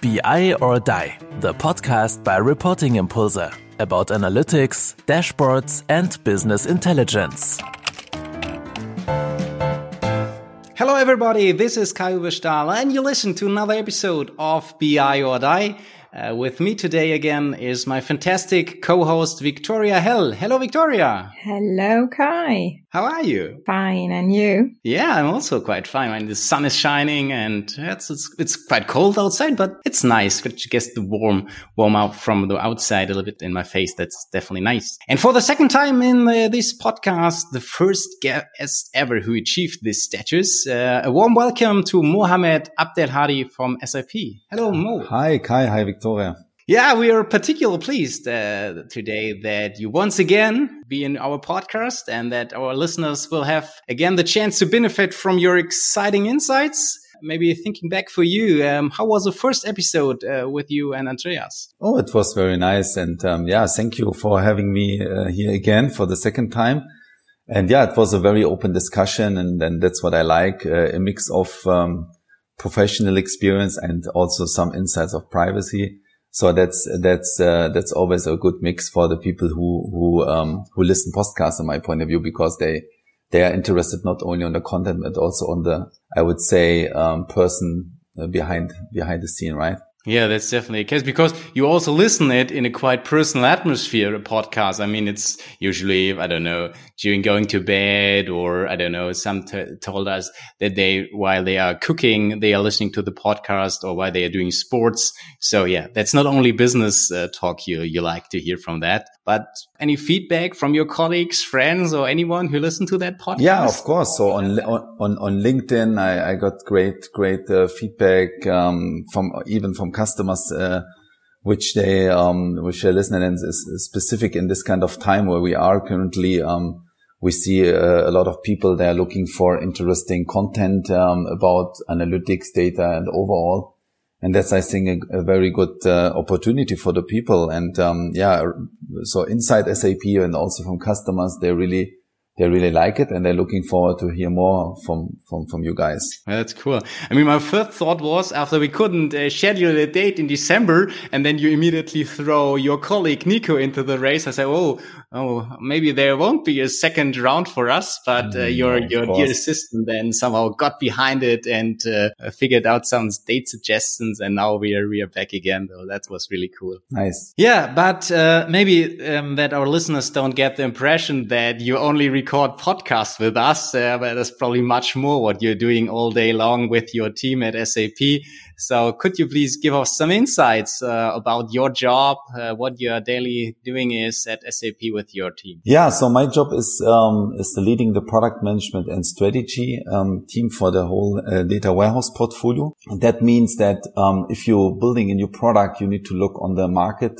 BI or Die, the podcast by Reporting Impulse about analytics, dashboards, and business intelligence. Hello, everybody. This is Kai Uwe and you listen to another episode of BI or Die. Uh, with me today again is my fantastic co-host Victoria Hell. Hello, Victoria. Hello, Kai. How are you? Fine, and you? Yeah, I'm also quite fine. I mean, the sun is shining, and it's it's, it's quite cold outside, but it's nice. Could you guess the warm warm out from the outside a little bit in my face? That's definitely nice. And for the second time in uh, this podcast, the first guest ever who achieved this status, uh, a warm welcome to Mohamed Abdelhadi from SAP. Hello, Mo. Hi, Kai. Hi, Victoria. Yeah, we are particularly pleased uh, today that you once again be in our podcast and that our listeners will have again the chance to benefit from your exciting insights. Maybe thinking back for you, um, how was the first episode uh, with you and Andreas? Oh, it was very nice. And um, yeah, thank you for having me uh, here again for the second time. And yeah, it was a very open discussion. And, and that's what I like, uh, a mix of um, professional experience and also some insights of privacy. So that's, that's, uh, that's always a good mix for the people who, who, um, who listen podcasts in my point of view, because they, they are interested not only on the content, but also on the, I would say, um, person behind, behind the scene, right? Yeah, that's definitely a case because you also listen it in a quite personal atmosphere, a podcast. I mean, it's usually, I don't know, during going to bed or I don't know, some told us that they, while they are cooking, they are listening to the podcast or while they are doing sports. So yeah, that's not only business uh, talk you, you like to hear from that, but any feedback from your colleagues, friends or anyone who listened to that podcast? Yeah, of course. So on, on, on LinkedIn, I, I got great, great uh, feedback, um, from even from customers, uh, which they, um, which are listening and is specific in this kind of time where we are currently, um, we see uh, a lot of people there looking for interesting content um, about analytics, data, and overall. And that's, I think, a, a very good uh, opportunity for the people. And um, yeah, so inside SAP and also from customers, they really they really like it and they're looking forward to hear more from from from you guys. That's cool. I mean my first thought was after we couldn't uh, schedule a date in december and then you immediately throw your colleague nico into the race i said oh oh maybe there won't be a second round for us but uh, mm, your your dear assistant then somehow got behind it and uh, figured out some date suggestions and now we are we are back again. Though that was really cool. Nice. Yeah but uh, maybe um, that our listeners don't get the impression that you only record podcasts with us, uh, but there's probably much more what you're doing all day long with your team at SAP. So could you please give us some insights uh, about your job, uh, what your daily doing is at SAP with your team? Yeah, so my job is um, is leading the product management and strategy um, team for the whole uh, data warehouse portfolio. That means that um, if you're building a new product, you need to look on the market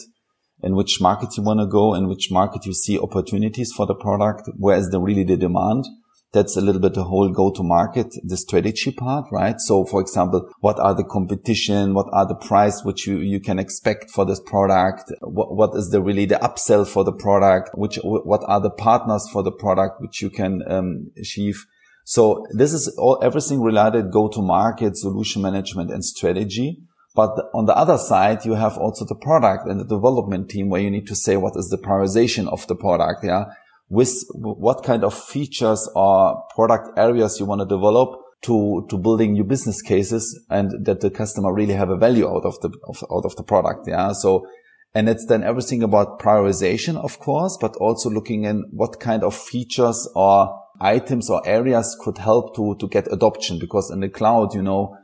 in which market you want to go, in which market you see opportunities for the product, where is the really the demand. That's a little bit the whole go to market, the strategy part, right? So for example, what are the competition? What are the price which you, you can expect for this product? What, what is the really the upsell for the product? Which, what are the partners for the product which you can um, achieve? So this is all, everything related go to market, solution management and strategy. But on the other side, you have also the product and the development team where you need to say what is the prioritization of the product. Yeah. With what kind of features or product areas you want to develop to, to building new business cases and that the customer really have a value out of the, of, out of the product. Yeah. So, and it's then everything about prioritization, of course, but also looking in what kind of features or items or areas could help to, to get adoption. Because in the cloud, you know,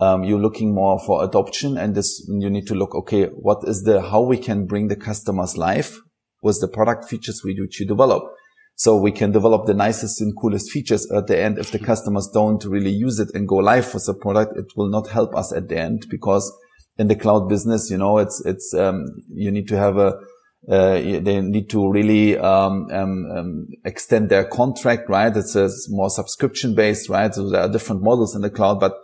um, you're looking more for adoption and this, you need to look, okay, what is the, how we can bring the customers live with the product features we do to develop. So we can develop the nicest and coolest features at the end. If the customers don't really use it and go live with the product, it will not help us at the end because in the cloud business, you know, it's, it's, um, you need to have a, uh, they need to really um, um, um, extend their contract, right? It's a more subscription based, right? So there are different models in the cloud, but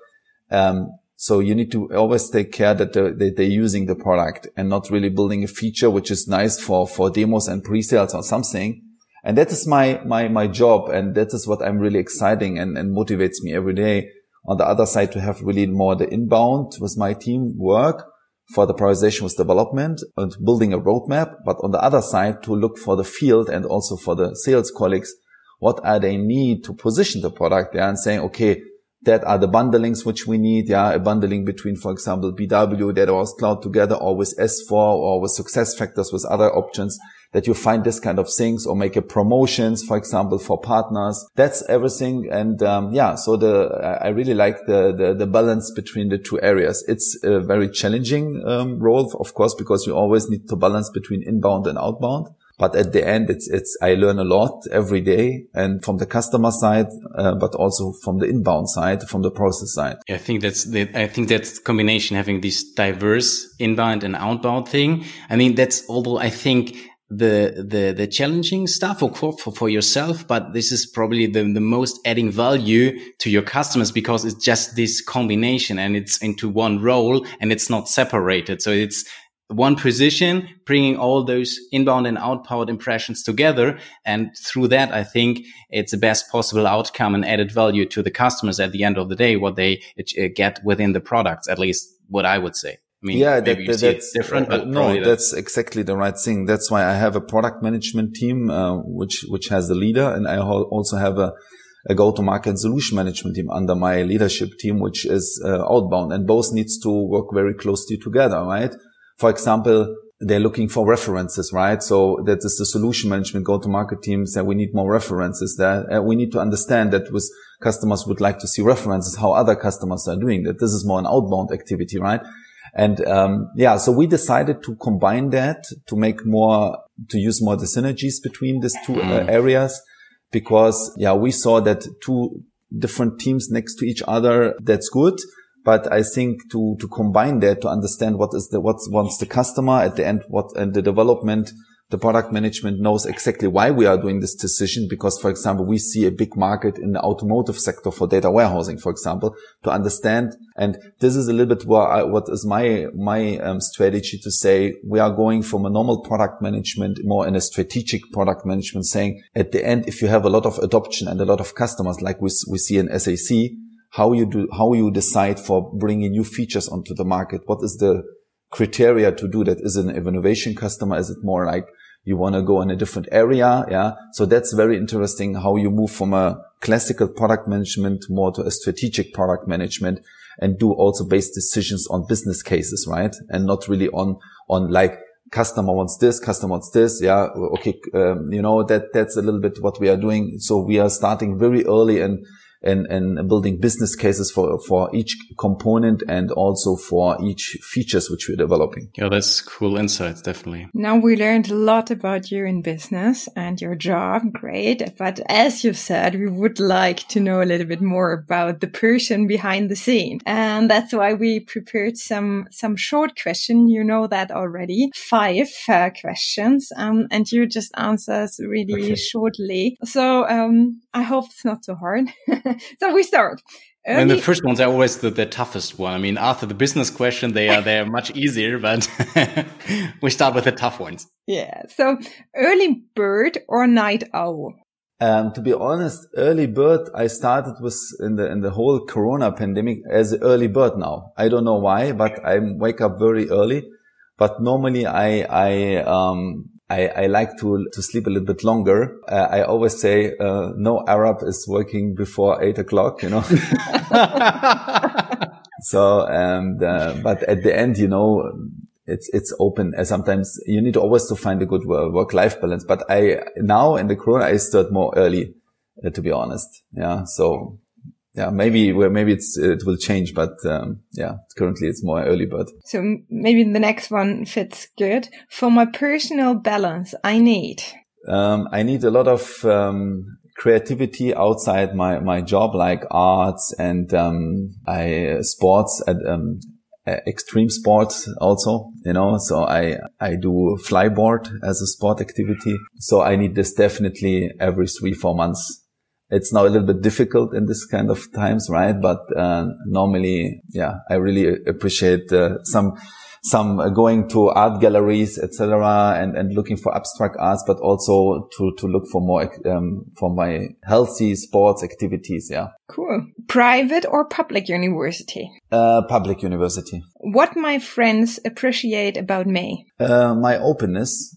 um, so you need to always take care that they're, they're, using the product and not really building a feature which is nice for, for demos and pre-sales or something. And that is my, my, my job. And that is what I'm really exciting and, and motivates me every day. On the other side, to have really more the inbound with my team work for the prioritization with development and building a roadmap, but on the other side to look for the field and also for the sales colleagues, what are they need to position the product there and saying, okay, that are the bundlings which we need. Yeah. A bundling between, for example, BW, Data Warehouse Cloud together or with S4 or with SuccessFactors with other options that you find this kind of things or make a promotions, for example, for partners. That's everything. And, um, yeah, so the, I really like the, the, the, balance between the two areas. It's a very challenging, um, role, of course, because you always need to balance between inbound and outbound. But at the end, it's, it's, I learn a lot every day and from the customer side, uh, but also from the inbound side, from the process side. I think that's the, I think that's combination having this diverse inbound and outbound thing. I mean, that's although I think the the the challenging stuff for for, for yourself but this is probably the, the most adding value to your customers because it's just this combination and it's into one role and it's not separated so it's one position, bringing all those inbound and outbound impressions together. And through that, I think it's the best possible outcome and added value to the customers at the end of the day, what they get within the products, at least what I would say. I mean, yeah, that, that's different, uh, but no, that's, that's exactly the right thing. That's why I have a product management team, uh, which, which has the leader. And I also have a, a go-to-market solution management team under my leadership team, which is uh, outbound and both needs to work very closely together, right? For example, they're looking for references, right? So that is the solution management go-to-market teams that we need more references that uh, we need to understand that with customers would like to see references, how other customers are doing that. This is more an outbound activity, right? And, um, yeah, so we decided to combine that to make more, to use more the synergies between these two uh, mm. areas because, yeah, we saw that two different teams next to each other, that's good but I think to, to combine that, to understand what is the, what wants the customer at the end, what, and the development, the product management knows exactly why we are doing this decision. Because, for example, we see a big market in the automotive sector for data warehousing, for example, to understand. And this is a little bit what, I, what is my, my um, strategy to say we are going from a normal product management more in a strategic product management saying at the end, if you have a lot of adoption and a lot of customers like we, we see in SAC, how you do, how you decide for bringing new features onto the market. What is the criteria to do that? Is it an innovation customer? Is it more like you want to go in a different area? Yeah. So that's very interesting how you move from a classical product management more to a strategic product management and do also based decisions on business cases, right? And not really on, on like, customer wants this, customer wants this. Yeah. Okay. Um, you know, that, that's a little bit what we are doing. So we are starting very early and and, and building business cases for, for each component and also for each features which we're developing. Yeah, that's cool insights, definitely. Now we learned a lot about you in business and your job. Great. But as you said, we would like to know a little bit more about the person behind the scene. And that's why we prepared some, some short questions. You know that already. Five uh, questions. Um, and you just answer us really okay. shortly. So, um, I hope it's not too hard. so we start. Early and the first ones are always the, the, toughest one. I mean, after the business question, they are they are much easier, but we start with the tough ones. Yeah. So early bird or night owl? Um, to be honest, early bird, I started with in the in the whole Corona pandemic as early bird now. I don't know why, but I wake up very early. But normally I I um I, I like to, to sleep a little bit longer. Uh, I always say, uh, no Arab is working before eight o'clock, you know. so, and, uh, but at the end, you know, it's, it's open. Sometimes you need always to find a good work-life balance. But I, now in the Corona, I start more early, uh, to be honest. Yeah. So yeah, maybe where maybe it's it will change, but um, yeah, currently it's more early bird. So maybe the next one fits good for my personal balance. I need. Um, I need a lot of um, creativity outside my my job, like arts and um, I sports at um, extreme sports also, you know, so I, I do flyboard as a sport activity. So I need this definitely every three, four months it's now a little bit difficult in this kind of times, right? But uh, normally, yeah, I really appreciate uh, some some uh, going to art galleries, etc., and and looking for abstract arts, but also to to look for more um, for my healthy sports activities. Yeah. Cool. Private or public university? Uh, public university. What my friends appreciate about me? Uh, my openness.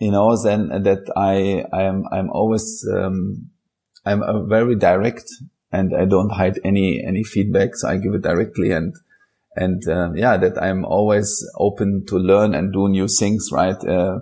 You know, then that I I am I'm always um, I'm very direct and I don't hide any any feedback, so I give it directly and and uh, yeah, that I'm always open to learn and do new things, right? Uh,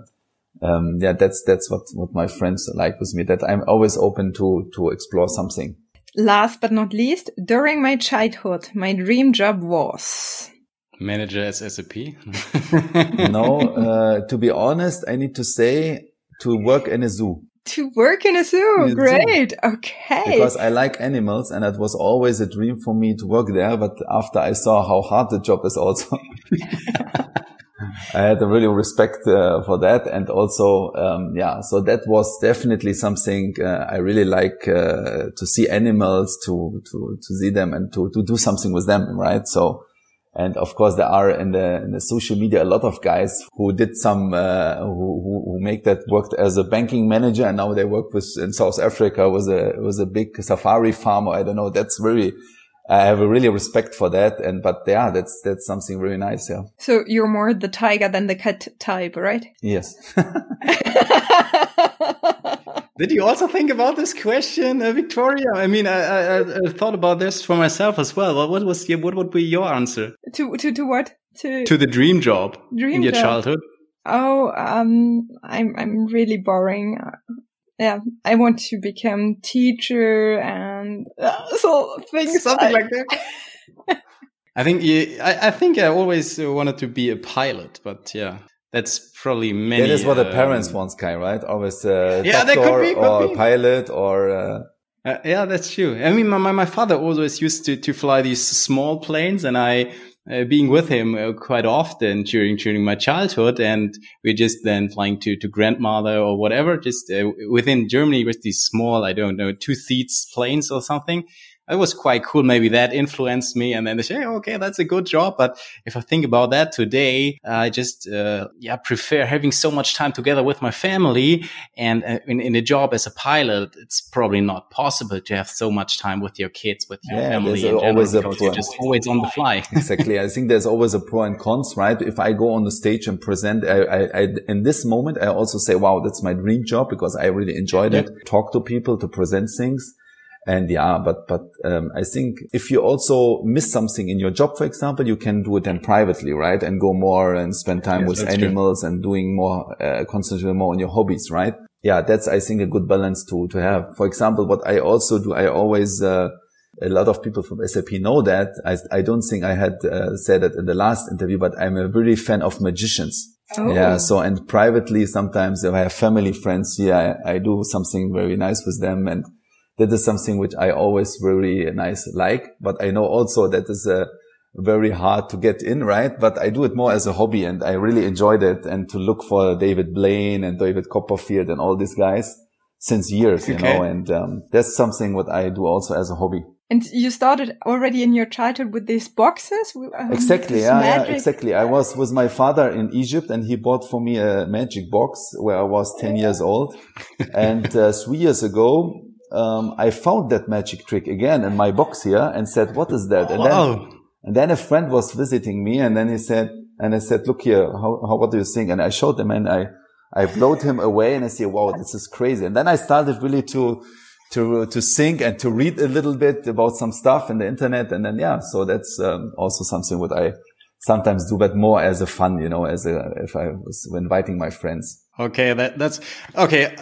um, yeah, that's that's what what my friends like with me. That I'm always open to to explore something. Last but not least, during my childhood, my dream job was manager as SAP. no, uh, to be honest, I need to say to work in a zoo to work in a zoo. Great. Okay. Because I like animals and it was always a dream for me to work there. But after I saw how hard the job is also, I had a really respect uh, for that. And also, um, yeah, so that was definitely something uh, I really like uh, to see animals, to, to, to see them and to, to do something with them. Right. So, and of course, there are in the, in the social media a lot of guys who did some, uh, who, who, make that worked as a banking manager, and now they work with in South Africa was a was a big safari farmer. I don't know. That's really, I have a really respect for that. And but yeah, that's that's something really nice. Yeah. So you're more the tiger than the cat type, right? Yes. Did you also think about this question, uh, Victoria? I mean, I, I, I, thought about this for myself as well. What, what was your, what would be your answer? To to to what? To to the dream job dream in your job. childhood. Oh, um, I'm I'm really boring. yeah, I want to become teacher and uh, so things something I, like that. I think yeah, I, I think I always wanted to be a pilot, but yeah, that's probably many. That is what the parents um, want, Kai, right? Always uh, yeah, doctor could be, could or be. pilot or. Uh... Uh, yeah, that's true. I mean, my, my father always used to, to fly these small planes and I, uh, being with him uh, quite often during, during my childhood. And we're just then flying to, to grandmother or whatever, just uh, within Germany with these small, I don't know, two seats planes or something it was quite cool. Maybe that influenced me. And then they say, okay, that's a good job. But if I think about that today, I just, uh, yeah, prefer having so much time together with my family. And uh, in, in a job as a pilot, it's probably not possible to have so much time with your kids, with your yeah, family. There's always a pro. You're just always on the fly. exactly. I think there's always a pro and cons, right? If I go on the stage and present, I, I, I in this moment, I also say, wow, that's my dream job because I really enjoyed yeah. it. Talk to people to present things and yeah, but, but, um, I think if you also miss something in your job, for example, you can do it then privately, right? And go more and spend time yes, with animals true. and doing more, uh, concentrate more on your hobbies, right? Yeah, that's, I think, a good balance to, to have. For example, what I also do, I always, uh, a lot of people from SAP know that. I, I don't think I had uh, said it in the last interview, but I'm a really fan of magicians. Oh. Yeah. So, and privately, sometimes if I have family friends here, I, I do something very nice with them and that is something which I always really nice like, but I know also that is a very hard to get in, right? But I do it more as a hobby and I really enjoyed it and to look for David Blaine and David Copperfield and all these guys since years, you okay. know, and um, that's something what I do also as a hobby. And you started already in your childhood with these boxes? Um, exactly. Yeah, yeah, exactly. I was with my father in Egypt and he bought for me a magic box where I was 10 years old. and uh, three years ago, um, I found that magic trick again in my box here and said, what is that? And wow. then, and then a friend was visiting me and then he said, and I said, look here, how, how, what do you think? And I showed him and I, I blowed him away and I said, wow, this is crazy. And then I started really to, to, to think and to read a little bit about some stuff in the internet. And then, yeah, so that's um, also something what I sometimes do, but more as a fun, you know, as a, if I was inviting my friends. Okay, that, that's okay.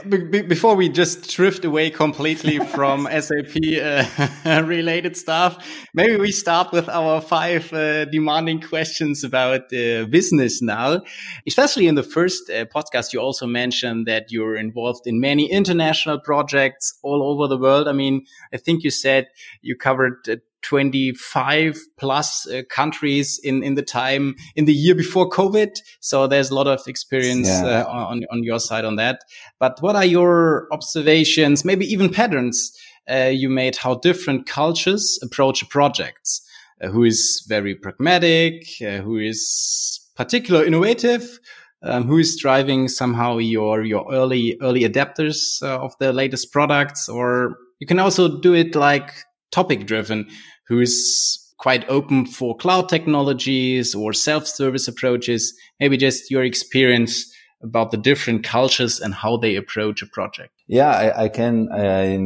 before we just drift away completely from SAP uh, related stuff, maybe we start with our five uh, demanding questions about uh, business now. Especially in the first uh, podcast, you also mentioned that you're involved in many international projects all over the world. I mean, I think you said you covered uh, 25 plus uh, countries in, in the time in the year before COVID. So there's a lot of experience yeah. uh, on, on your side on that. But what are your observations, maybe even patterns uh, you made how different cultures approach projects? Uh, who is very pragmatic, uh, who is particular innovative? Um, who is driving somehow your your early early adapters uh, of the latest products, or you can also do it like topic driven. Who is quite open for cloud technologies or self service approaches? Maybe just your experience about the different cultures and how they approach a project. Yeah, I, I can. I,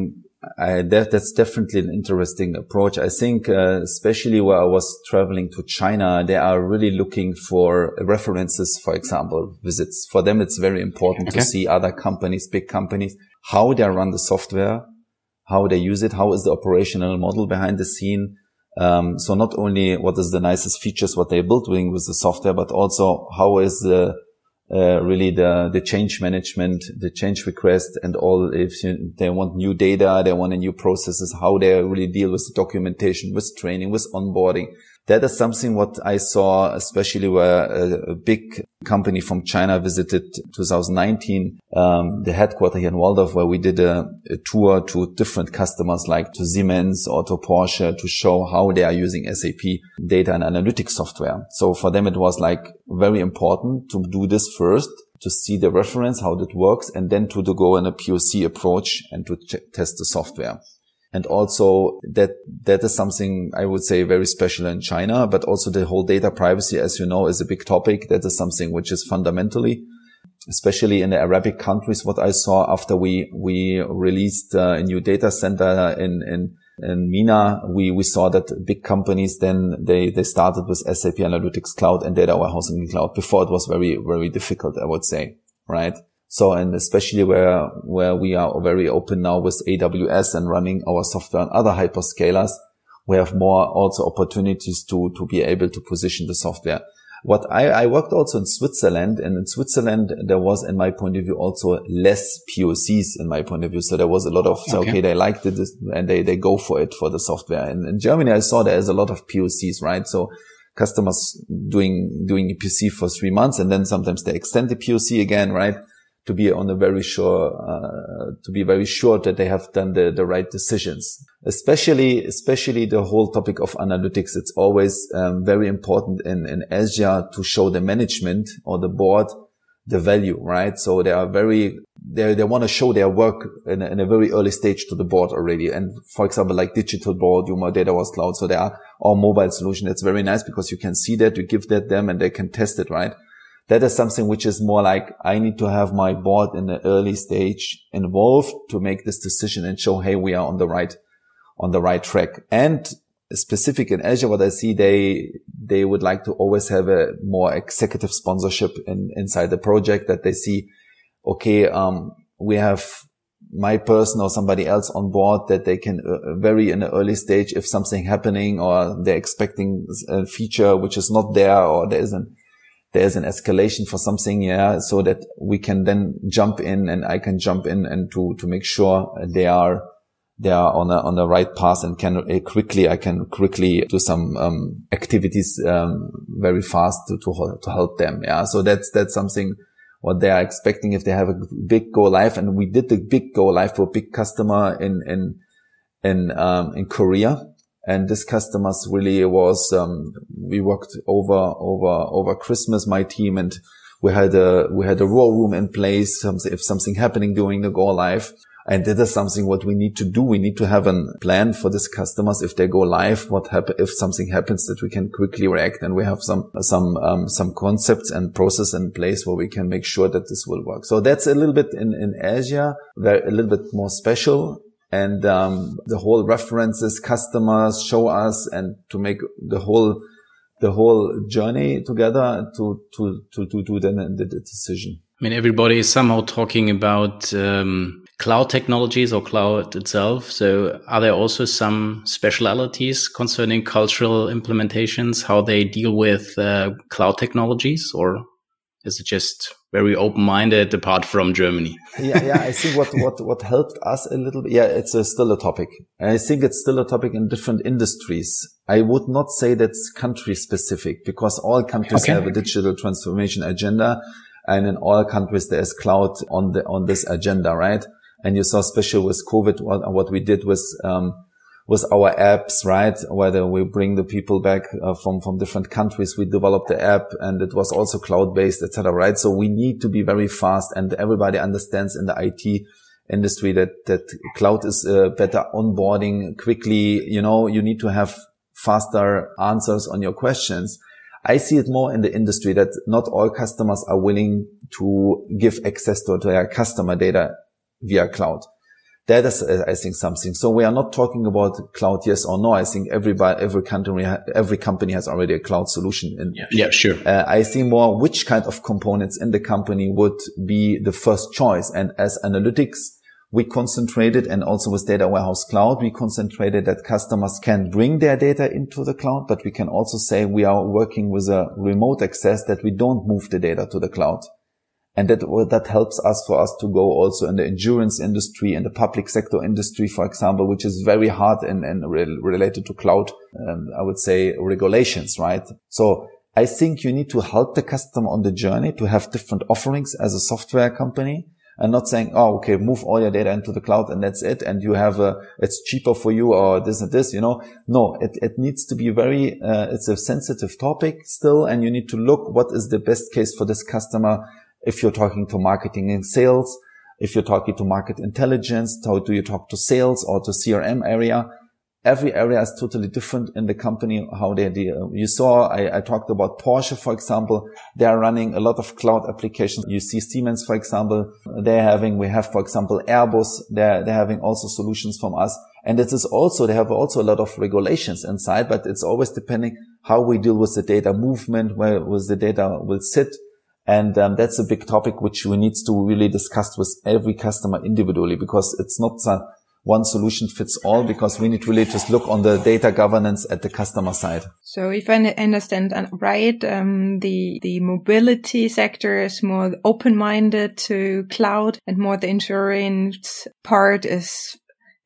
I, that, that's definitely an interesting approach. I think, uh, especially where I was traveling to China, they are really looking for references, for example, visits. For them, it's very important okay. to see other companies, big companies, how they run the software, how they use it, how is the operational model behind the scene. Um, so not only what is the nicest features, what they're building with the software, but also how is the uh, really the the change management, the change request, and all. If you, they want new data, they want a new processes, how they really deal with the documentation, with training, with onboarding that is something what I saw, especially where a, a big company from China visited 2019, um, the headquarter here in Walldorf, where we did a, a, tour to different customers like to Siemens or to Porsche to show how they are using SAP data and analytics software. So for them, it was like very important to do this first to see the reference, how that works, and then to, to go in a POC approach and to test the software. And also that, that is something I would say very special in China, but also the whole data privacy, as you know, is a big topic. That is something which is fundamentally, especially in the Arabic countries, what I saw after we, we released uh, a new data center in, in, in MENA, we, we saw that big companies then they, they started with SAP Analytics Cloud and data warehousing cloud. Before it was very, very difficult, I would say, right? So, and especially where, where we are very open now with AWS and running our software on other hyperscalers, we have more also opportunities to, to be able to position the software. What I, I worked also in Switzerland and in Switzerland, there was, in my point of view, also less POCs in my point of view. So there was a lot of, okay, okay they liked it and they, they go for it for the software. And in Germany, I saw there is a lot of POCs, right? So customers doing, doing a POC for three months and then sometimes they extend the POC again, right? To be on a very sure, uh, to be very sure that they have done the, the right decisions. Especially, especially the whole topic of analytics. It's always um, very important in, in Asia to show the management or the board the value, right? So they are very, they, they want to show their work in a, in a very early stage to the board already. And for example, like digital board, Yuma Data was cloud. So they are all mobile solution. It's very nice because you can see that, you give that them and they can test it, right? That is something which is more like I need to have my board in the early stage involved to make this decision and show, hey, we are on the right, on the right track. And specific in Asia, what I see, they, they would like to always have a more executive sponsorship in, inside the project that they see, okay, um, we have my person or somebody else on board that they can uh, very in the early stage if something happening or they're expecting a feature which is not there or there isn't there's an escalation for something, yeah, so that we can then jump in and I can jump in and to, to make sure they are, they are on a, on the right path and can uh, quickly, I can quickly do some, um, activities, um, very fast to, to, to help them. Yeah. So that's, that's something what they are expecting if they have a big go live. And we did the big go live for a big customer in, in, in, um, in Korea and this customers really was, um, we worked over, over, over Christmas, my team, and we had a, we had a raw room in place. If something happening during the go live. And that is something what we need to do. We need to have a plan for these customers. If they go live, what happen, if something happens that we can quickly react and we have some, some, um, some concepts and process in place where we can make sure that this will work. So that's a little bit in, in Asia, very, a little bit more special and um, the whole references customers show us and to make the whole the whole journey together to to to to do then the, the decision. I mean, everybody is somehow talking about um, cloud technologies or cloud itself. So, are there also some specialities concerning cultural implementations, how they deal with uh, cloud technologies, or is it just very open-minded apart from Germany? yeah, yeah. I think what, what, what helped us a little bit, yeah, it's a, still a topic. And I think it's still a topic in different industries. I would not say that's country specific because all countries okay. have a digital transformation agenda. And in all countries, there's cloud on the, on this agenda, right? And you saw especially with COVID, what, what we did was, um, with our apps, right? Whether we bring the people back uh, from, from different countries, we developed the app and it was also cloud based, etc. Right. So we need to be very fast and everybody understands in the IT industry that, that cloud is uh, better onboarding quickly. You know, you need to have faster answers on your questions. I see it more in the industry that not all customers are willing to give access to their customer data via cloud. That is, uh, I think, something. So we are not talking about cloud, yes or no. I think everybody, every country, every company has already a cloud solution. In. Yeah, yeah sure. Uh, I see more which kind of components in the company would be the first choice. And as analytics, we concentrated and also with data warehouse cloud, we concentrated that customers can bring their data into the cloud, but we can also say we are working with a remote access that we don't move the data to the cloud. And that, that helps us for us to go also in the insurance industry and the public sector industry, for example, which is very hard and, and re- related to cloud, um, I would say regulations, right? So I think you need to help the customer on the journey to have different offerings as a software company and not saying, Oh, okay, move all your data into the cloud and that's it. And you have a, it's cheaper for you or this and this, you know, no, it, it needs to be very, uh, it's a sensitive topic still. And you need to look what is the best case for this customer if you're talking to marketing and sales, if you're talking to market intelligence, how do you talk to sales or to CRM area? Every area is totally different in the company, how they deal. Uh, you saw, I, I talked about Porsche, for example. They are running a lot of cloud applications. You see Siemens, for example, they're having, we have, for example, Airbus. They're, they're having also solutions from us. And it is also, they have also a lot of regulations inside, but it's always depending how we deal with the data movement, where was the data will sit and um, that's a big topic which we need to really discuss with every customer individually because it's not a one solution fits all because we need really just look on the data governance at the customer side. So if I understand right, um, the, the mobility sector is more open-minded to cloud and more the insurance part is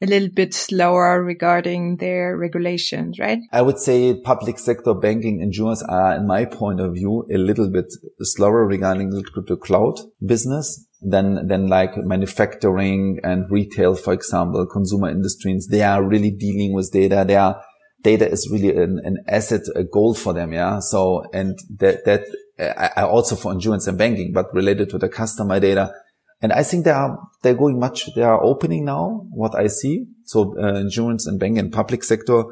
a little bit slower regarding their regulations, right? I would say public sector banking insurance are, in my point of view, a little bit slower regarding the cloud business than, than like manufacturing and retail, for example, consumer industries. They are really dealing with data. They are, data is really an, an asset, a goal for them. Yeah. So, and that, that, I also for insurance and banking, but related to the customer data, and I think they are, they're going much, they are opening now, what I see. So, uh, insurance and banking and public sector,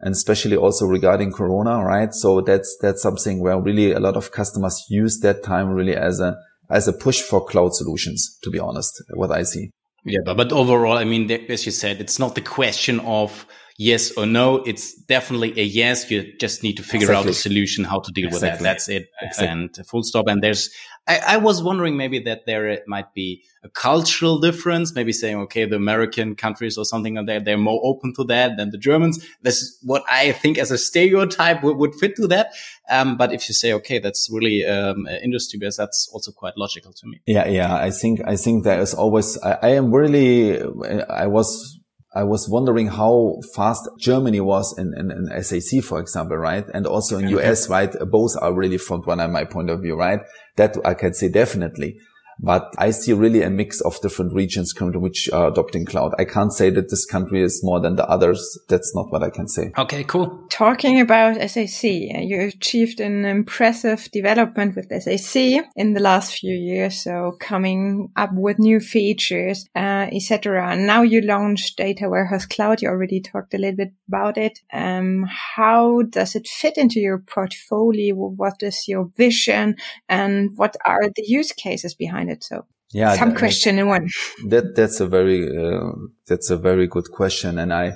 and especially also regarding Corona, right? So that's, that's something where really a lot of customers use that time really as a, as a push for cloud solutions, to be honest, what I see. Yeah, but, but overall, I mean, as you said, it's not the question of yes or no. It's definitely a yes. You just need to figure exactly. out a solution, how to deal exactly. with that. That's it. Exactly. And full stop. And there's, I, I, was wondering maybe that there might be a cultural difference, maybe saying, okay, the American countries or something like that, they're more open to that than the Germans. This is what I think as a stereotype would, would fit to that. Um, but if you say, okay, that's really, um, industry based, that's also quite logical to me. Yeah. Yeah. I think, I think there is always, I, I am really, I was, I was wondering how fast Germany was in, in, in, SAC, for example, right? And also in US, right? Both are really front runner my point of view, right? That I can say definitely. But I see really a mix of different regions currently which are adopting cloud. I can't say that this country is more than the others. That's not what I can say. Okay, cool. Talking about SAC, you achieved an impressive development with SAC in the last few years. So coming up with new features, uh, etc. Now you launched Data Warehouse Cloud. You already talked a little bit about it. Um, how does it fit into your portfolio? What is your vision and what are the use cases behind behind it. So yeah, some that, question in one. That that's a very uh, that's a very good question, and I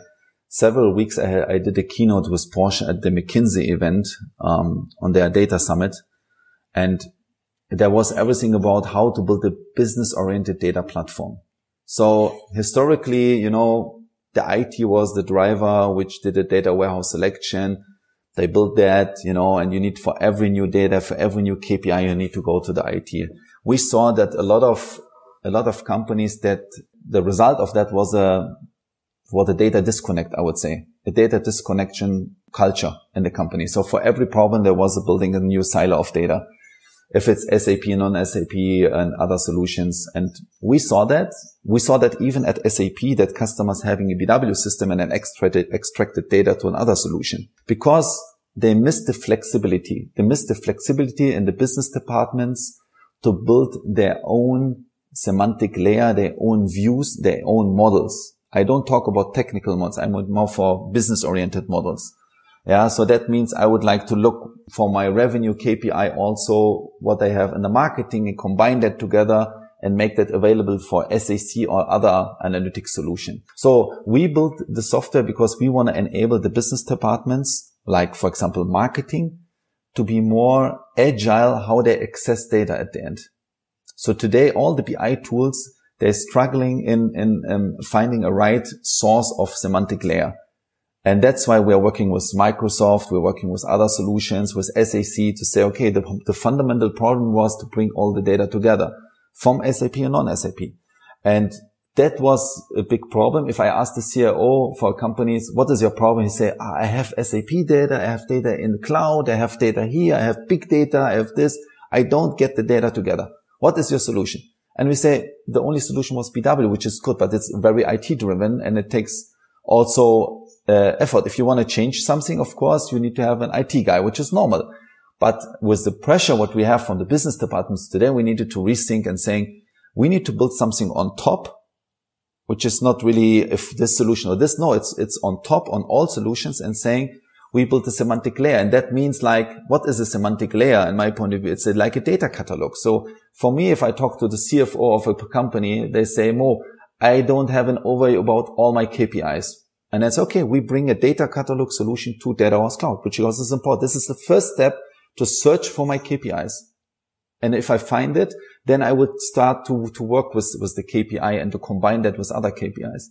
several weeks I, I did a keynote with Porsche at the McKinsey event um, on their data summit, and there was everything about how to build a business oriented data platform. So historically, you know, the IT was the driver, which did a data warehouse selection. They built that, you know, and you need for every new data, for every new KPI, you need to go to the IT we saw that a lot of a lot of companies that the result of that was a was a data disconnect, I would say, a data disconnection culture in the company. So for every problem, there was a building a new silo of data. if it's SAP, non-SAP and other solutions. And we saw that. We saw that even at SAP that customers having a BW system and then extracted, extracted data to another solution because they missed the flexibility. They missed the flexibility in the business departments to build their own semantic layer, their own views, their own models. I don't talk about technical models. I'm more for business oriented models. Yeah. So that means I would like to look for my revenue KPI also what I have in the marketing and combine that together and make that available for SAC or other analytics solution. So we built the software because we want to enable the business departments, like for example, marketing to be more agile how they access data at the end. So today, all the BI tools, they're struggling in, in um, finding a right source of semantic layer. And that's why we're working with Microsoft. We're working with other solutions with SAC to say, okay, the, the fundamental problem was to bring all the data together from SAP and non-SAP. And that was a big problem. If I ask the CIO for companies, what is your problem? He say, ah, I have SAP data. I have data in the cloud. I have data here. I have big data. I have this. I don't get the data together. What is your solution? And we say the only solution was BW, which is good, but it's very IT driven and it takes also uh, effort. If you want to change something, of course, you need to have an IT guy, which is normal. But with the pressure what we have from the business departments today, we needed to rethink and saying we need to build something on top, which is not really if this solution or this. No, it's it's on top on all solutions and saying we built a semantic layer. And that means like, what is a semantic layer? In my point of view, it's a, like a data catalog. So for me, if I talk to the CFO of a company, they say, Mo, I don't have an overview about all my KPIs. And that's okay. We bring a data catalog solution to Data Warehouse Cloud, which is also important. This is the first step to search for my KPIs. And if I find it, then I would start to, to work with, with the KPI and to combine that with other KPIs.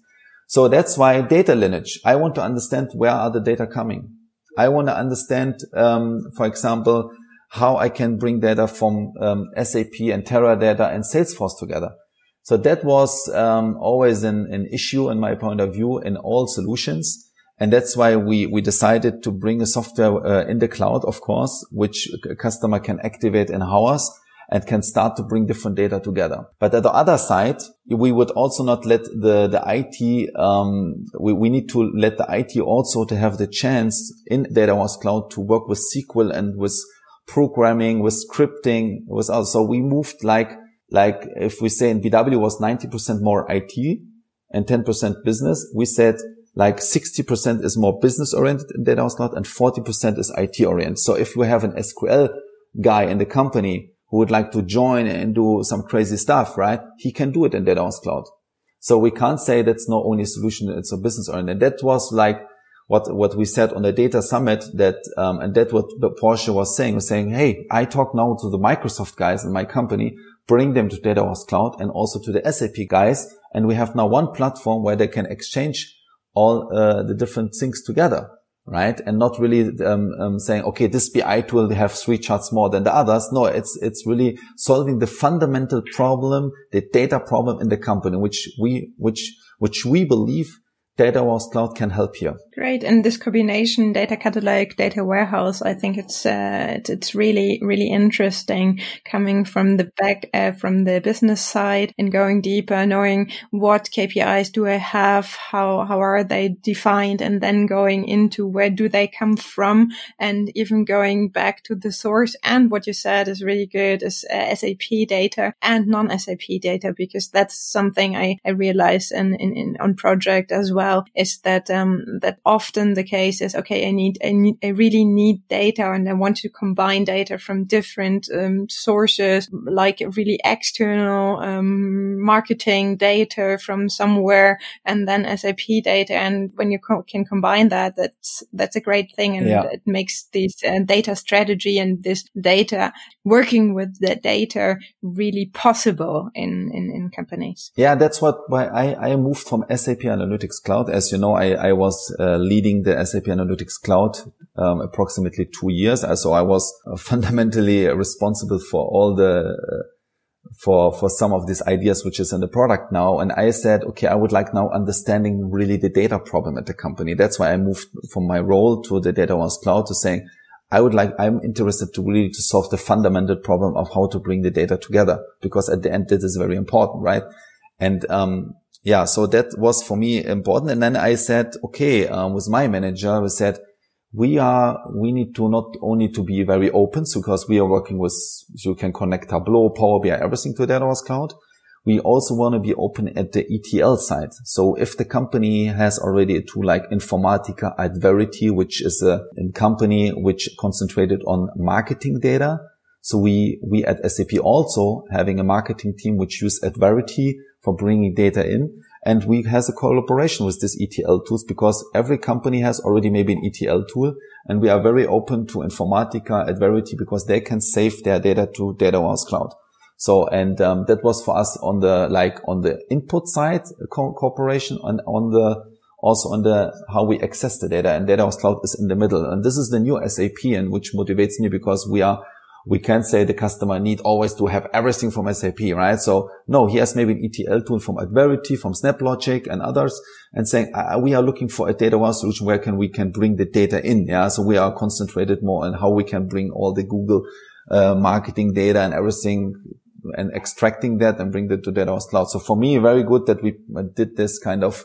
So that's why data lineage. I want to understand where are the data coming. I want to understand, um, for example, how I can bring data from um, SAP and Teradata and Salesforce together. So that was um, always an, an issue in my point of view in all solutions. And that's why we, we decided to bring a software uh, in the cloud, of course, which a customer can activate in hours and can start to bring different data together. But at the other side, we would also not let the, the IT, um, we, we need to let the IT also to have the chance in Data Warehouse Cloud to work with SQL and with programming, with scripting, with us. So we moved like like if we say in BW was 90% more IT and 10% business, we said like 60% is more business oriented in data cloud and 40% is IT oriented. So if we have an SQL guy in the company who would like to join and do some crazy stuff, right? He can do it in data cloud. So we can't say that's not only a solution, it's a business oriented. And That was like what, what we said on the data summit that, um, and that what Porsche was saying, was saying, Hey, I talk now to the Microsoft guys in my company bring them to Data Cloud and also to the SAP guys. And we have now one platform where they can exchange all uh, the different things together, right? And not really um, um, saying, okay, this BI tool they have three charts more than the others. No, it's it's really solving the fundamental problem, the data problem in the company, which we which which we believe Data Warehouse Cloud can help here. Great. And this combination, data catalog, data warehouse, I think it's, uh, it's really, really interesting coming from the back, uh, from the business side and going deeper, knowing what KPIs do I have? How, how are they defined? And then going into where do they come from? And even going back to the source. And what you said is really good is uh, SAP data and non-SAP data, because that's something I, I realized in, in, in on project as well is that, um, that often the case is, okay, I need, I need, I really need data and I want to combine data from different um, sources, like really external um, marketing data from somewhere and then SAP data. And when you co- can combine that, that's, that's a great thing. And yeah. it makes this uh, data strategy and this data working with the data really possible in, in, in companies. Yeah, that's what why I, I moved from SAP Analytics Cloud. As you know, I, I was uh, leading the SAP Analytics Cloud um, approximately two years. So I was uh, fundamentally responsible for all the uh, for for some of these ideas which is in the product now. And I said, okay, I would like now understanding really the data problem at the company. That's why I moved from my role to the Data Warehouse Cloud to saying I would like, I'm interested to really to solve the fundamental problem of how to bring the data together because at the end, this is very important, right? And, um, yeah, so that was for me important. And then I said, okay, um, with my manager, we said, we are, we need to not only to be very open because we are working with, you can connect Tableau, Power BI, everything to Data Warehouse Cloud. We also want to be open at the ETL side. So if the company has already a tool like Informatica Adverity, which is a, a company which concentrated on marketing data. So we, we at SAP also having a marketing team which use Adverity for bringing data in. And we has a collaboration with this ETL tools because every company has already maybe an ETL tool. And we are very open to Informatica Adverity because they can save their data to Data Warehouse Cloud. So, and um, that was for us on the, like on the input side, co- cooperation and on the, also on the, how we access the data and data warehouse cloud is in the middle. And this is the new SAP and which motivates me because we are, we can't say the customer need always to have everything from SAP, right? So no, he has maybe an ETL tool from Adverity, from SnapLogic and others and saying, uh, we are looking for a data warehouse solution where can we can bring the data in. Yeah. So we are concentrated more on how we can bring all the Google uh, marketing data and everything and extracting that and bring that to Data Warehouse Cloud. So for me, very good that we did this kind of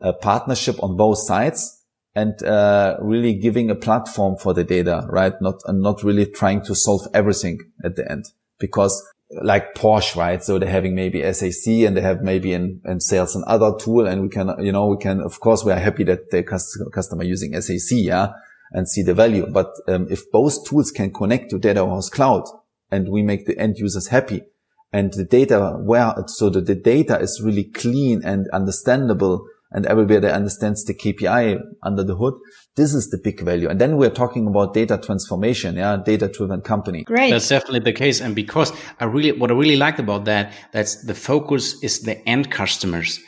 uh, partnership on both sides and uh, really giving a platform for the data, right? Not and not really trying to solve everything at the end because like Porsche, right? So they're having maybe SAC and they have maybe in, in sales another tool. And we can, you know, we can, of course, we are happy that the customer using SAC, yeah, and see the value. But um, if both tools can connect to Data Warehouse Cloud and we make the end users happy, and the data where, so that the data is really clean and understandable and everybody understands the KPI under the hood. This is the big value. And then we're talking about data transformation. Yeah. Data driven company. Great. That's definitely the case. And because I really, what I really liked about that, that's the focus is the end customers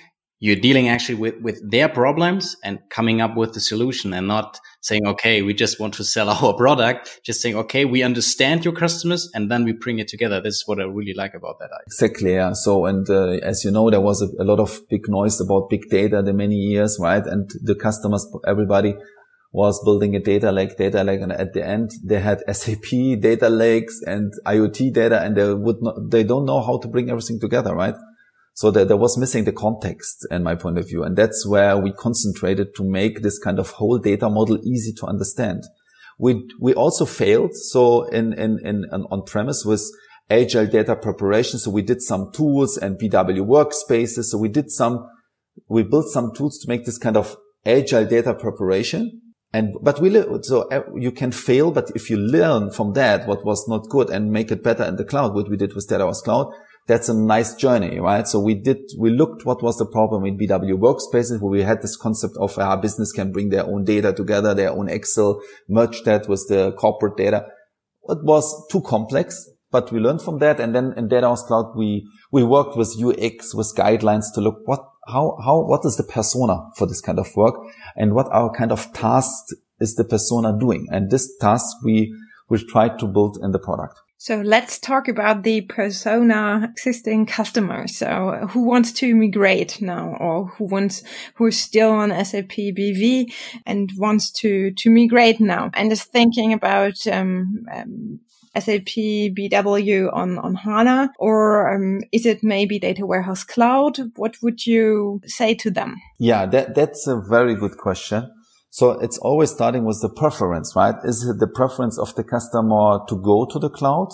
you're dealing actually with, with their problems and coming up with the solution and not saying, okay, we just want to sell our product, just saying, okay, we understand your customers and then we bring it together. This is what I really like about that. Exactly. Yeah. So, and uh, as you know, there was a, a, lot of big noise about big data the many years, right? And the customers, everybody was building a data lake, data lake. And at the end, they had SAP data lakes and IoT data and they would not, they don't know how to bring everything together, right? So there, there was missing the context in my point of view. And that's where we concentrated to make this kind of whole data model easy to understand. We, we also failed. So in, in, in, on premise with agile data preparation. So we did some tools and BW workspaces. So we did some, we built some tools to make this kind of agile data preparation. And, but we, so uh, you can fail, but if you learn from that, what was not good and make it better in the cloud, what we did with Data Warehouse Cloud, that's a nice journey, right? So we did, we looked what was the problem in BW workspaces where we had this concept of our business can bring their own data together, their own Excel, merge that with the corporate data. It was too complex, but we learned from that. And then in Data Warehouse Cloud, we, we worked with UX, with guidelines to look what, how, how, what is the persona for this kind of work and what our kind of task is the persona doing? And this task we, we tried to build in the product. So let's talk about the persona existing customer. So who wants to migrate now or who wants, who is still on SAP BW and wants to, to migrate now and is thinking about, um, um, SAP BW on, on HANA or um, is it maybe data warehouse cloud? What would you say to them? Yeah, that, that's a very good question. So it's always starting with the preference, right? Is it the preference of the customer to go to the cloud?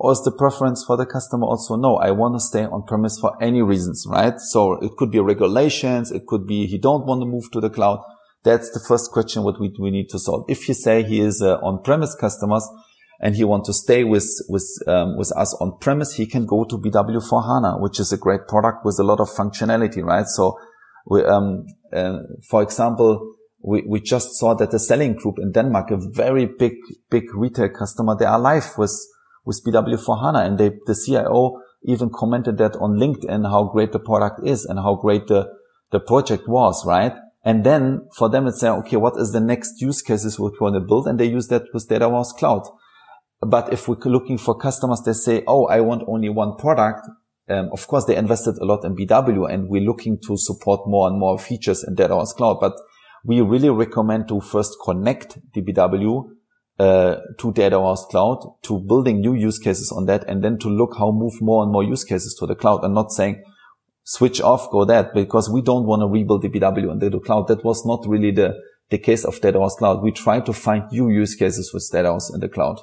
Or is the preference for the customer also, no, I want to stay on premise for any reasons, right? So it could be regulations. It could be he don't want to move to the cloud. That's the first question what we, we need to solve. If you say he is uh, on premise customers and he want to stay with, with, um, with us on premise, he can go to BW for HANA, which is a great product with a lot of functionality, right? So we, um, uh, for example, we, we just saw that the Salling Group in Denmark, a very big, big retail customer, they are live with, with BW for HANA and they, the CIO even commented that on LinkedIn, how great the product is and how great the, the project was, right? And then for them, it's saying, okay, what is the next use cases we want to build? And they use that with Data Warehouse Cloud. But if we're looking for customers, they say, oh, I want only one product. Um, of course, they invested a lot in BW and we're looking to support more and more features in Data Warehouse Cloud. But we really recommend to first connect DBW uh, to data warehouse cloud to building new use cases on that and then to look how move more and more use cases to the cloud and not saying switch off, go that because we don't want to rebuild the BW and the cloud. That was not really the, the case of data warehouse cloud. We try to find new use cases with data warehouse in the cloud,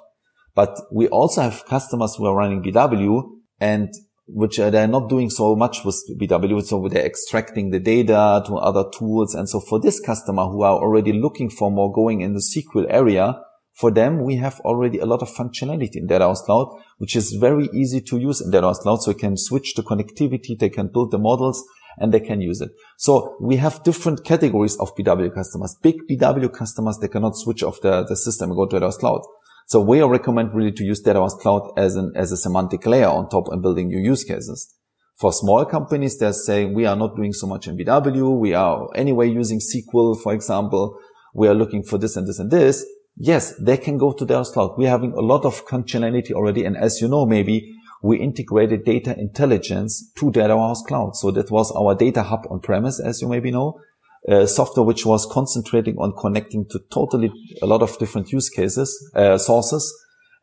but we also have customers who are running BW and which they're not doing so much with BW. So they're extracting the data to other tools. And so for this customer who are already looking for more going in the SQL area, for them, we have already a lot of functionality in Data Warehouse Cloud, which is very easy to use in Data Warehouse Cloud. So you can switch to connectivity. They can build the models and they can use it. So we have different categories of BW customers. Big BW customers, they cannot switch off the, the system and go to Data Warehouse Cloud. So we recommend really to use Data Warehouse Cloud as an, as a semantic layer on top and building new use cases. For small companies, they're saying we are not doing so much in BW. We are anyway using SQL, for example. We are looking for this and this and this. Yes, they can go to Data Warehouse Cloud. We're having a lot of functionality already. And as you know, maybe we integrated data intelligence to Data Warehouse Cloud. So that was our data hub on premise, as you maybe know uh, software which was concentrating on connecting to totally a lot of different use cases, uh, sources.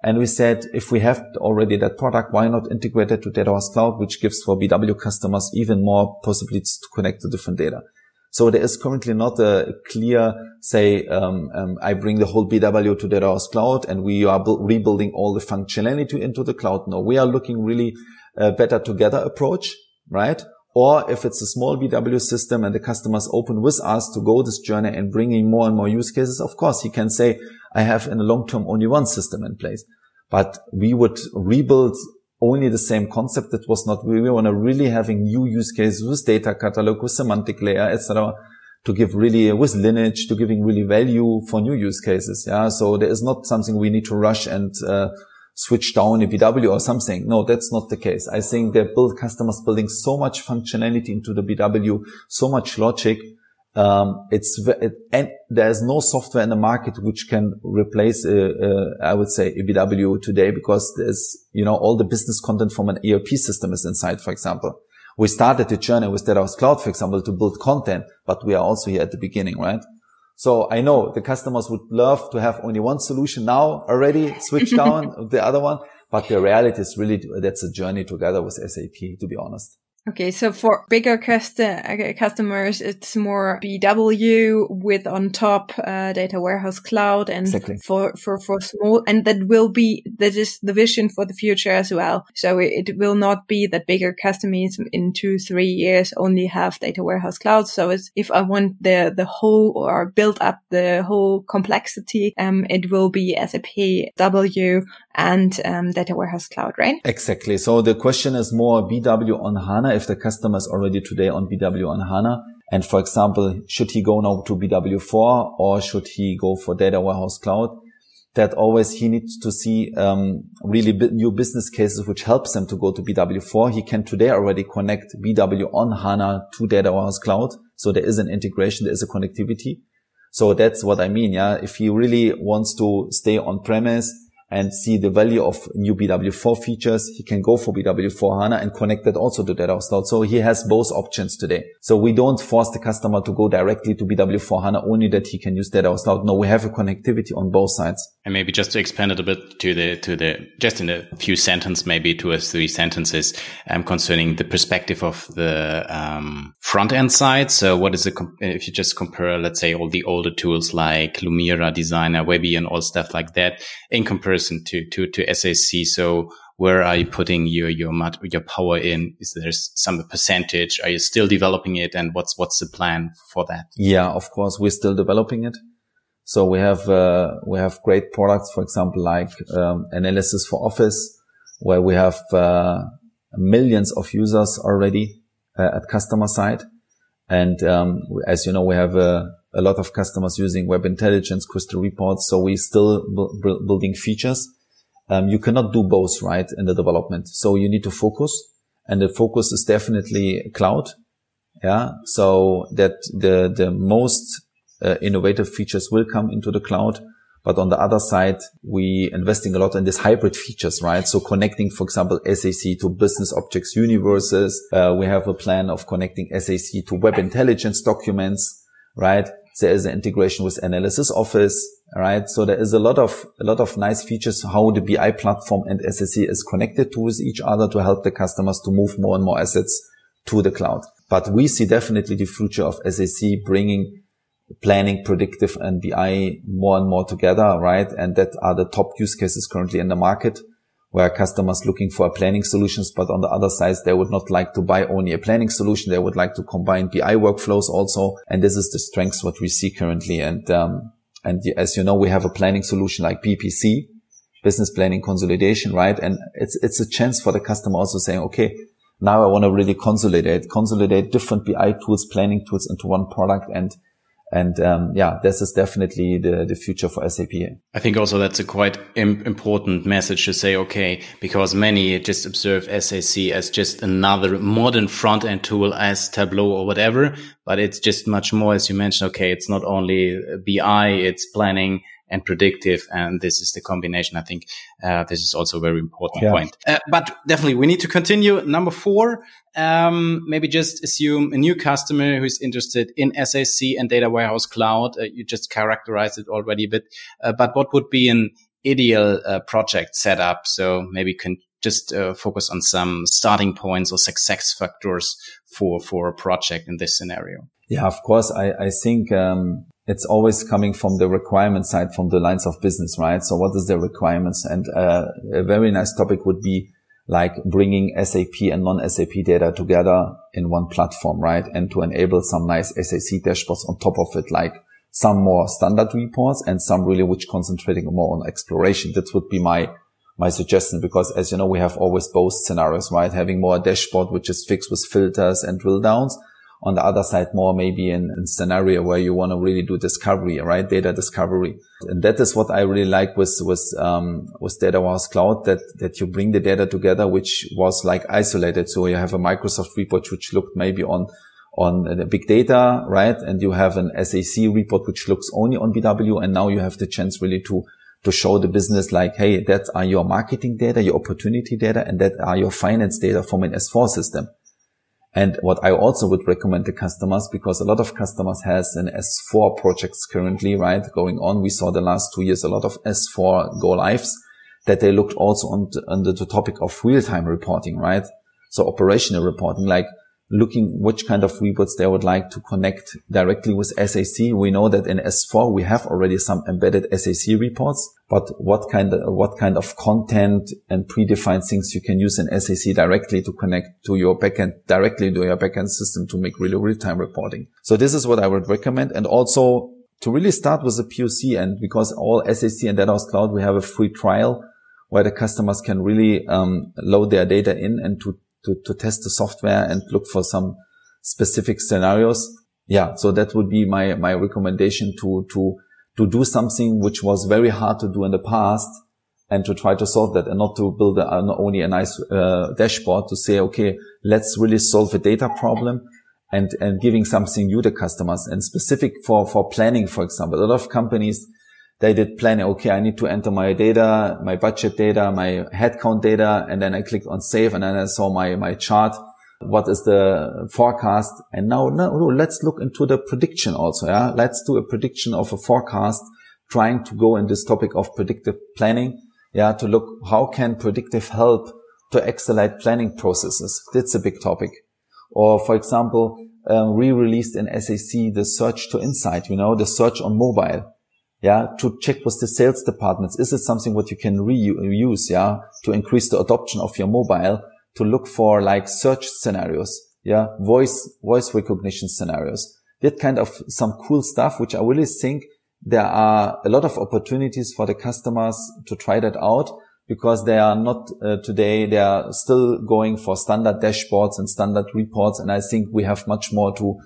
And we said, if we have already that product, why not integrate it to Data Warehouse Cloud, which gives for BW customers even more possibilities to connect to different data. So there is currently not a clear, say, um, um, I bring the whole BW to Data Warehouse Cloud and we are bu- rebuilding all the functionality into the cloud. No, we are looking really a better together approach, right? Or if it's a small BW system and the customers open with us to go this journey and bringing more and more use cases, of course, he can say, I have in the long term only one system in place. But we would rebuild only the same concept that was not, we want to really having new use cases with data catalog, with semantic layer, etc. to give really, with lineage, to giving really value for new use cases. Yeah. So there is not something we need to rush and, uh, switch down a BW or something. No, that's not the case. I think they build customers building so much functionality into the BW, so much logic. Um, it's it, and there's no software in the market which can replace, a, a, I would say, a BW today because there's you know all the business content from an ERP system is inside. For example, we started the journey with Data Warehouse Cloud, for example, to build content, but we are also here at the beginning, right? So I know the customers would love to have only one solution now already switch down the other one. But the reality is really that's a journey together with SAP, to be honest. Okay, so for bigger uh, customers, it's more BW with on top uh, data warehouse cloud, and exactly. for for for small, and that will be that is the vision for the future as well. So it will not be that bigger customers in two three years only have data warehouse cloud. So if I want the the whole or build up the whole complexity, um, it will be SAP W and um, data warehouse cloud, right? Exactly. So the question is more BW on HANA if the customer is already today on BW on HANA. And for example, should he go now to BW4 or should he go for data warehouse cloud? That always he needs to see um, really new business cases which helps him to go to BW4. He can today already connect BW on HANA to data warehouse cloud. So there is an integration, there is a connectivity. So that's what I mean. Yeah. If he really wants to stay on premise, and see the value of new BW4 features, he can go for BW4 HANA and connect that also to Data Cloud. So he has both options today. So we don't force the customer to go directly to BW4 HANA only that he can use Data Cloud. No, we have a connectivity on both sides. And maybe just to expand it a bit to the, to the, just in a few sentences, maybe two or three sentences, um, concerning the perspective of the, um, front end side. So what is it, if you just compare, let's say all the older tools like Lumira, Designer, Webi and all stuff like that in comparison comparison to to to SAC. So where are you putting your your your power in? Is there some percentage? Are you still developing it, and what's what's the plan for that? Yeah, of course, we're still developing it. So we have uh, we have great products, for example, like um, analysis for Office, where we have uh, millions of users already uh, at customer side, and um, as you know, we have a a lot of customers using web intelligence, crystal reports. So we're still bu- building features. Um, you cannot do both, right, in the development. So you need to focus and the focus is definitely cloud. Yeah. So that the, the most uh, innovative features will come into the cloud. But on the other side, we investing a lot in these hybrid features, right? So connecting, for example, SAC to business objects universes. Uh, we have a plan of connecting SAC to web intelligence documents, right? There is an integration with analysis office. right? So there is a lot of, a lot of nice features how the BI platform and SAC is connected to with each other to help the customers to move more and more assets to the cloud. But we see definitely the future of SAC bringing planning, predictive and BI more and more together, right? And that are the top use cases currently in the market where customers looking for planning solutions, but on the other side, they would not like to buy only a planning solution. They would like to combine BI workflows also. And this is the strengths what we see currently. And, um, and as you know, we have a planning solution like BPC, business planning consolidation, right? And it's, it's a chance for the customer also saying, okay, now I want to really consolidate, consolidate different BI tools, planning tools into one product and and um, yeah, this is definitely the, the future for SAP. I think also that's a quite Im important message to say, okay, because many just observe SAC as just another modern front end tool as Tableau or whatever, but it's just much more, as you mentioned, okay, it's not only BI, it's planning, and predictive. And this is the combination. I think uh, this is also a very important yeah. point. Uh, but definitely, we need to continue. Number four, um, maybe just assume a new customer who's interested in SAC and Data Warehouse Cloud. Uh, you just characterized it already a bit. Uh, but what would be an ideal uh, project setup? So maybe can just uh, focus on some starting points or success factors for for a project in this scenario. Yeah, of course. I, I think um, it's always coming from the requirement side, from the lines of business, right? So what is the requirements? And uh, a very nice topic would be like bringing SAP and non-SAP data together in one platform, right? And to enable some nice SAC dashboards on top of it, like some more standard reports and some really which concentrating more on exploration. That would be my my suggestion because as you know, we have always both scenarios, right? Having more dashboard, which is fixed with filters and drill downs on the other side more maybe in, in scenario where you want to really do discovery, right? Data discovery. And that is what I really like with, with, um, with Data Warehouse Cloud that, that you bring the data together, which was like isolated. So you have a Microsoft report, which looked maybe on, on the big data, right? And you have an SAC report, which looks only on BW. And now you have the chance really to, to show the business like, Hey, that are your marketing data, your opportunity data, and that are your finance data from an S4 system. And what I also would recommend to customers, because a lot of customers has an S4 projects currently, right, going on. We saw the last two years a lot of S4 go lives that they looked also on the, on the topic of real time reporting, right? So operational reporting, like looking which kind of reports they would like to connect directly with SAC. We know that in S4 we have already some embedded SAC reports, but what kind of, what kind of content and predefined things you can use in SAC directly to connect to your backend, directly to your backend system to make really real-time reporting. So this is what I would recommend. And also to really start with a POC and because all SAC and Data Warehouse Cloud, we have a free trial where the customers can really um, load their data in and to to, to test the software and look for some specific scenarios. Yeah. So that would be my, my recommendation to, to, to do something which was very hard to do in the past and to try to solve that and not to build a, not only a nice uh, dashboard to say, okay, let's really solve a data problem and, and giving something new to customers and specific for, for planning, for example. A lot of companies, they did planning. Okay, I need to enter my data, my budget data, my headcount data. And then I clicked on save and then I saw my, my chart. What is the forecast? And now, no, let's look into the prediction also. Yeah. Let's do a prediction of a forecast trying to go in this topic of predictive planning. Yeah. To look how can predictive help to accelerate planning processes? That's a big topic. Or for example, um, re-released in SAC, the search to insight, you know, the search on mobile yeah, to check with the sales departments. Is it something what you can reuse, yeah, to increase the adoption of your mobile, to look for like search scenarios, yeah, voice, voice recognition scenarios, that kind of some cool stuff, which I really think there are a lot of opportunities for the customers to try that out because they are not uh, today, they are still going for standard dashboards and standard reports. And I think we have much more to,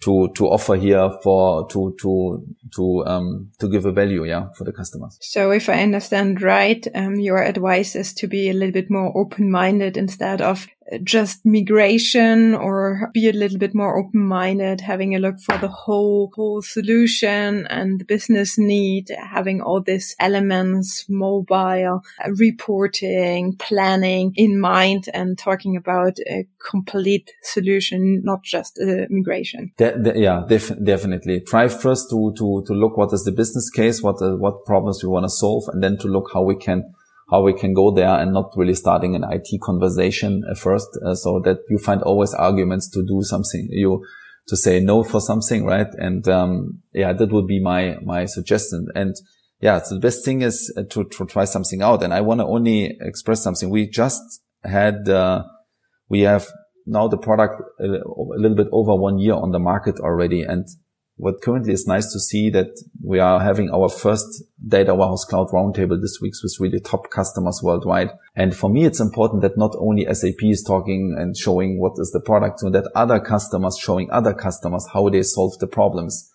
to to offer here for to to to um to give a value yeah for the customers. So if i understand right um, your advice is to be a little bit more open minded instead of just migration or be a little bit more open minded, having a look for the whole, whole solution and the business need, having all these elements, mobile, uh, reporting, planning in mind and talking about a complete solution, not just migration. De- de- yeah, def- definitely. Try first to, to, to look what is the business case, what, uh, what problems we want to solve, and then to look how we can how we can go there and not really starting an IT conversation at first. Uh, so that you find always arguments to do something, you to say no for something, right? And, um, yeah, that would be my, my suggestion. And yeah, so the best thing is uh, to, to try something out. And I want to only express something. We just had, uh, we have now the product a, a little bit over one year on the market already. And what currently is nice to see that we are having our first data warehouse cloud roundtable this week with really top customers worldwide. And for me, it's important that not only SAP is talking and showing what is the product, so that other customers showing other customers how they solve the problems.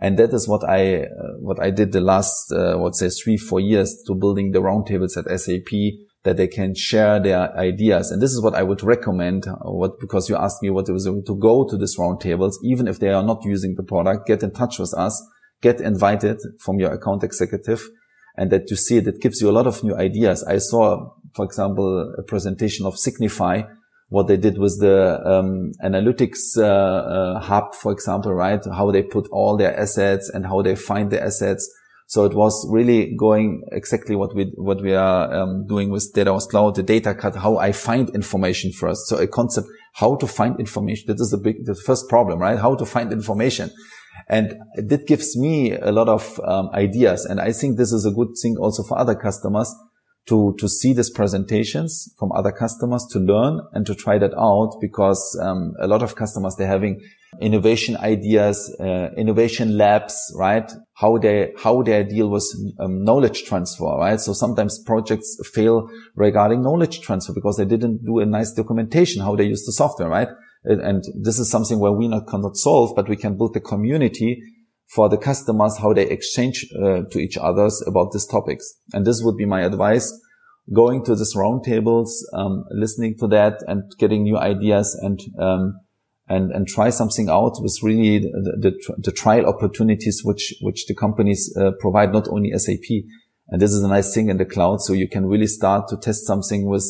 And that is what I, uh, what I did the last, uh, let's say three, four years to building the roundtables at SAP that they can share their ideas. And this is what I would recommend. Uh, what, because you asked me what it was to go to these roundtables, even if they are not using the product, get in touch with us, get invited from your account executive and that you see. It gives you a lot of new ideas. I saw, for example, a presentation of Signify, what they did with the um, analytics uh, uh, hub, for example, right? How they put all their assets and how they find the assets so it was really going exactly what we, what we are um, doing with Data Cloud, the data cut, how I find information first. So a concept, how to find information. That is the big, the first problem, right? How to find information. And that gives me a lot of um, ideas. And I think this is a good thing also for other customers to, to see these presentations from other customers to learn and to try that out because um, a lot of customers, they're having innovation ideas, uh, innovation labs, right? How they, how they deal with um, knowledge transfer, right? So sometimes projects fail regarding knowledge transfer because they didn't do a nice documentation, how they use the software, right? And, this is something where we not, cannot solve, but we can build the community for the customers, how they exchange uh, to each others about these topics. And this would be my advice going to these roundtables, um, listening to that and getting new ideas and, um, and, and try something out with really the, the, the trial opportunities which, which the companies uh, provide, not only SAP. And this is a nice thing in the cloud. So you can really start to test something with,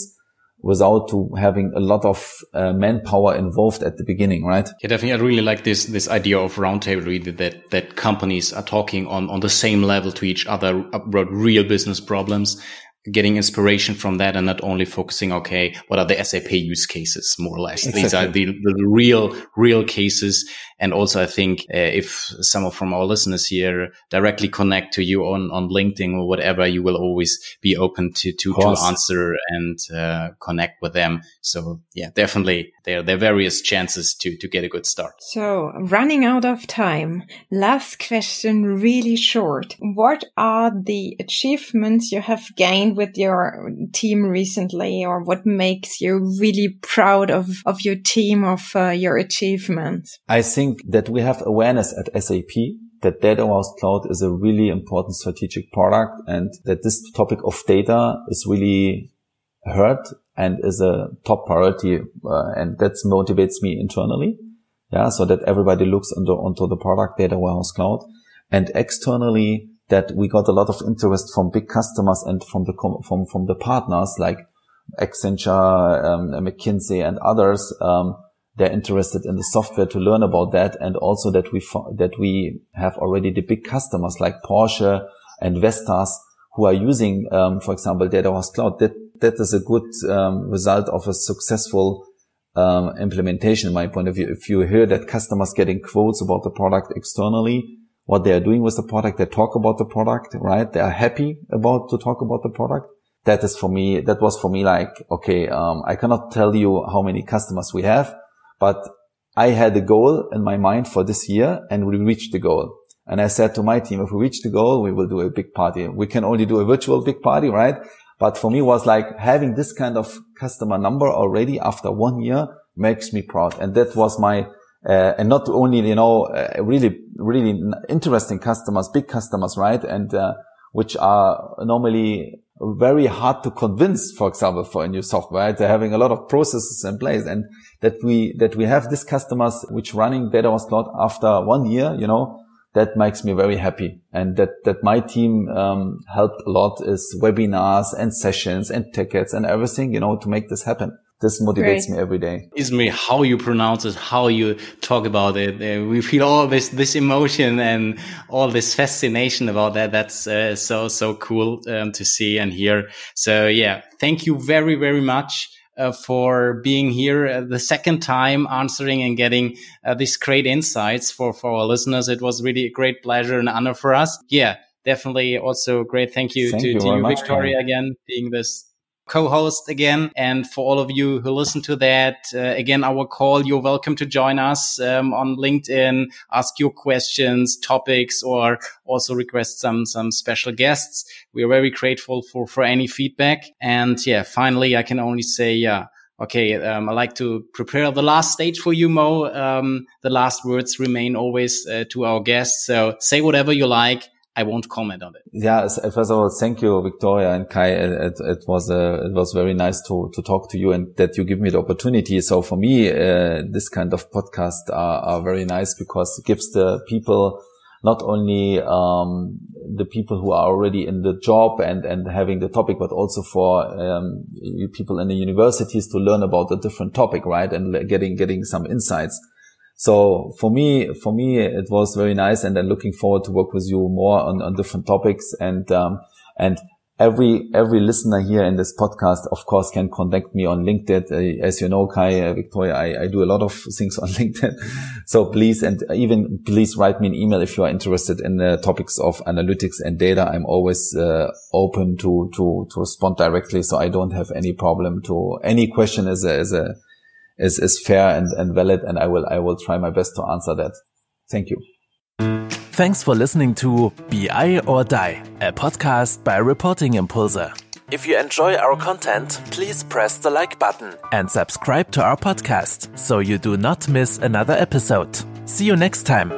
without to having a lot of uh, manpower involved at the beginning, right? Yeah, definitely. I really like this this idea of roundtable, really that that companies are talking on on the same level to each other about real business problems getting inspiration from that and not only focusing, okay, what are the SAP use cases, more or less? Exactly. These are the, the, real, real cases. And also, I think uh, if some of from our listeners here directly connect to you on, on LinkedIn or whatever, you will always be open to, to, to answer and uh, connect with them. So yeah, definitely there, there are various chances to, to get a good start. So running out of time, last question, really short. What are the achievements you have gained with your team recently or what makes you really proud of, of your team, of uh, your achievements? I think that we have awareness at SAP that data warehouse cloud is a really important strategic product and that this topic of data is really heard and is a top priority. Uh, and that motivates me internally. Yeah. So that everybody looks onto, onto the product data warehouse cloud and externally that we got a lot of interest from big customers and from the from from the partners like Accenture, um, McKinsey, and others. Um, they're interested in the software to learn about that, and also that we that we have already the big customers like Porsche and Vestas who are using, um, for example, Data Warehouse Cloud. That that is a good um, result of a successful um, implementation, in my point of view. If you hear that customers getting quotes about the product externally, what they are doing with the product. They talk about the product, right? They are happy about to talk about the product. That is for me, that was for me like, okay, um, I cannot tell you how many customers we have, but I had a goal in my mind for this year and we reached the goal. And I said to my team, if we reach the goal, we will do a big party. We can only do a virtual big party, right? But for me was like having this kind of customer number already after one year makes me proud. And that was my, uh, and not only, you know, uh, really, really interesting customers, big customers, right? And, uh, which are normally very hard to convince, for example, for a new software. Right? They're having a lot of processes in place and that we, that we have these customers which running data was cloud after one year, you know, that makes me very happy. And that, that my team, um, helped a lot is webinars and sessions and tickets and everything, you know, to make this happen this motivates Great. me every day. Is me how you pronounce it, how you talk about it. Uh, we feel all this this emotion and all this fascination about that. That's uh, so so cool um, to see and hear. So yeah, thank you very very much. Uh, for being here uh, the second time answering and getting uh, these great insights for for our listeners it was really a great pleasure and honor for us yeah definitely also great thank you thank to you, to you victoria again being this co-host again. And for all of you who listen to that, uh, again, our call, you're welcome to join us um, on LinkedIn, ask your questions, topics, or also request some, some special guests. We are very grateful for, for any feedback. And yeah, finally, I can only say, yeah, okay, um, I like to prepare the last stage for you, Mo. Um, the last words remain always uh, to our guests. So say whatever you like. I won't comment on it. Yeah, first of all, thank you, Victoria and Kai. It, it was uh, it was very nice to to talk to you and that you give me the opportunity. So for me, uh, this kind of podcast are, are very nice because it gives the people not only um, the people who are already in the job and and having the topic, but also for um, people in the universities to learn about a different topic, right? And getting getting some insights. So for me, for me, it was very nice. And I'm looking forward to work with you more on, on different topics. And, um, and every, every listener here in this podcast, of course, can contact me on LinkedIn. Uh, as you know, Kai, uh, Victoria, I, I do a lot of things on LinkedIn. so please, and even please write me an email if you are interested in the topics of analytics and data. I'm always uh, open to, to, to respond directly. So I don't have any problem to any question as a, as a, is, is fair and, and valid. And I will, I will try my best to answer that. Thank you. Thanks for listening to BI or Die, a podcast by Reporting Impulse. If you enjoy our content, please press the like button and subscribe to our podcast so you do not miss another episode. See you next time.